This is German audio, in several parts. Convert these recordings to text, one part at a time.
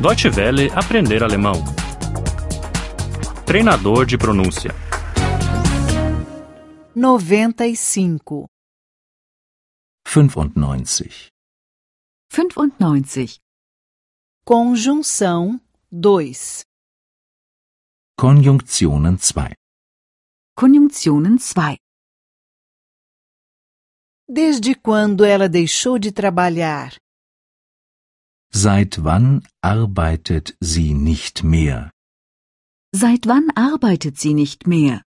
Deutsche Welle aprender alemão. Treinador de pronúncia. 95. 95. 95. Conjunção 2. Konjunktionen 2. Konjunktionen 2. Desde quando ela deixou de trabalhar? Seit wann arbeitet sie nicht mehr? Seit wann arbeitet sie nicht mehr?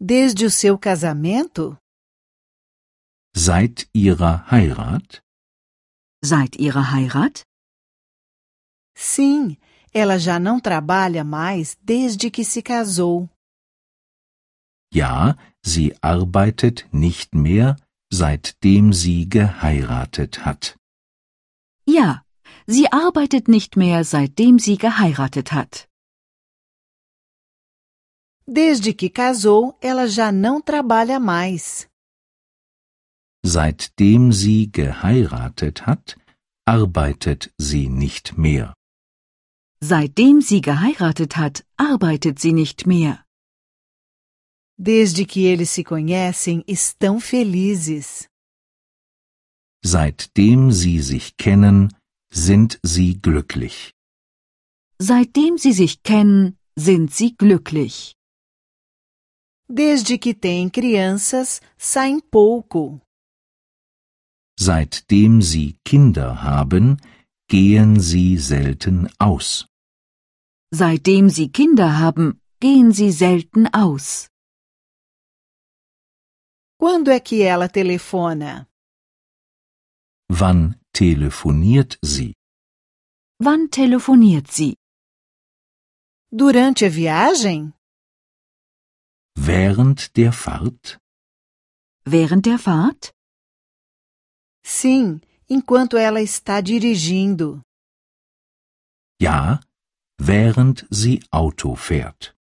Desde o seu casamento? Seit ihrer Heirat? Seit ihrer Heirat? Sim, ela já não trabalha mais desde que se casou. Ja, sie arbeitet nicht mehr, seitdem sie geheiratet hat. Ja, sie arbeitet nicht mehr, seitdem sie geheiratet hat. Desde que casou, ela já não trabalha mais. Seitdem sie geheiratet hat, arbeitet sie nicht mehr. Seitdem sie geheiratet hat, arbeitet sie nicht mehr. Desde que eles se conhecem, estão felizes. Seitdem sie sich kennen, sind sie glücklich. Seitdem sie sich kennen, sind sie glücklich. Desde que têm crianças, saem pouco. Seitdem sie Kinder haben, gehen sie selten aus. Seitdem sie Kinder haben, gehen sie selten aus. Quando é que ela telefona? Wann telefoniert sie? Wann telefoniert sie? Durante a viagem? Während der Fahrt? Während der Fahrt? Sim, enquanto ela está dirigindo. Ja, während sie Auto fährt.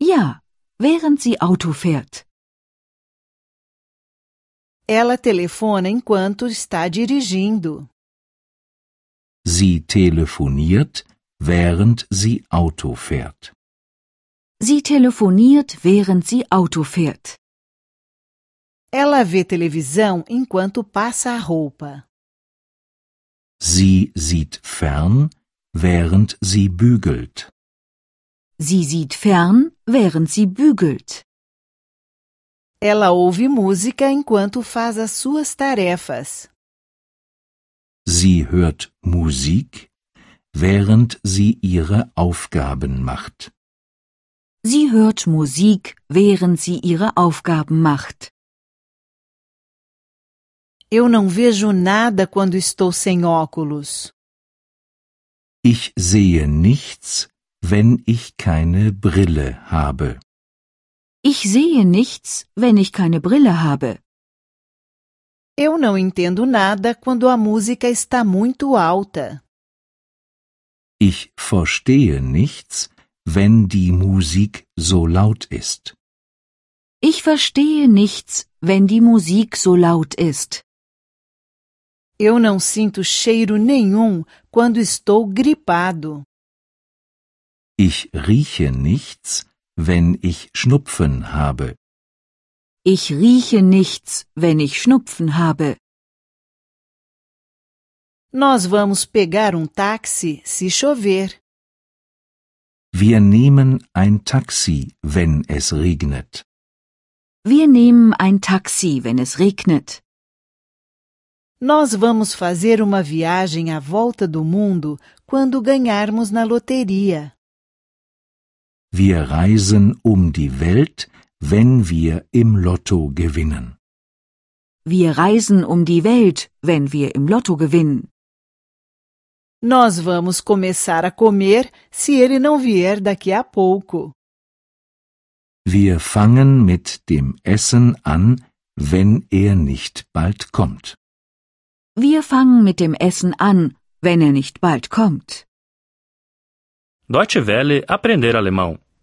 Ja, während sie Auto fährt. Ela telefona enquanto está dirigindo. Sie telefoniert, während sie Auto fährt. Sie telefoniert, während sie Auto fährt. Ela vê televisão enquanto passa a roupa. Sie sieht fern, während sie bügelt. Sie sieht fern, während sie bügelt. Ela ouve música enquanto faz as suas tarefas. Sie hört Musik, während sie ihre Aufgaben macht. Sie hört Musik, während sie ihre Aufgaben macht. Eu não vejo nada quando estou sem óculos. Ich sehe nichts, wenn ich keine Brille habe. Ich sehe nichts, wenn ich keine Brille habe. Eu não entendo nada quando a música está muito alta. Ich verstehe nichts, wenn die Musik so laut ist. Ich verstehe nichts, wenn die Musik so laut ist. Eu não sinto cheiro nenhum quando estou gripado. Ich rieche nichts, wenn ich Schnupfen habe. Ich rieche nichts, wenn ich Schnupfen habe. Nós vamos pegar um táxi se chover. Wir nehmen ein Taxi, wenn es regnet. Wir nehmen ein Taxi, wenn es regnet. Nós vamos fazer uma viagem à volta do mundo quando ganharmos na loteria. Wir reisen um die Welt, wenn wir im Lotto gewinnen. Wir reisen um die Welt, wenn wir im Lotto gewinnen. Nós vamos começar a comer se ele não vier daqui a pouco. Wir fangen mit dem Essen an, wenn er nicht bald kommt. Wir fangen mit dem Essen an, wenn er nicht bald kommt. Deutsche Welle aprender alemão.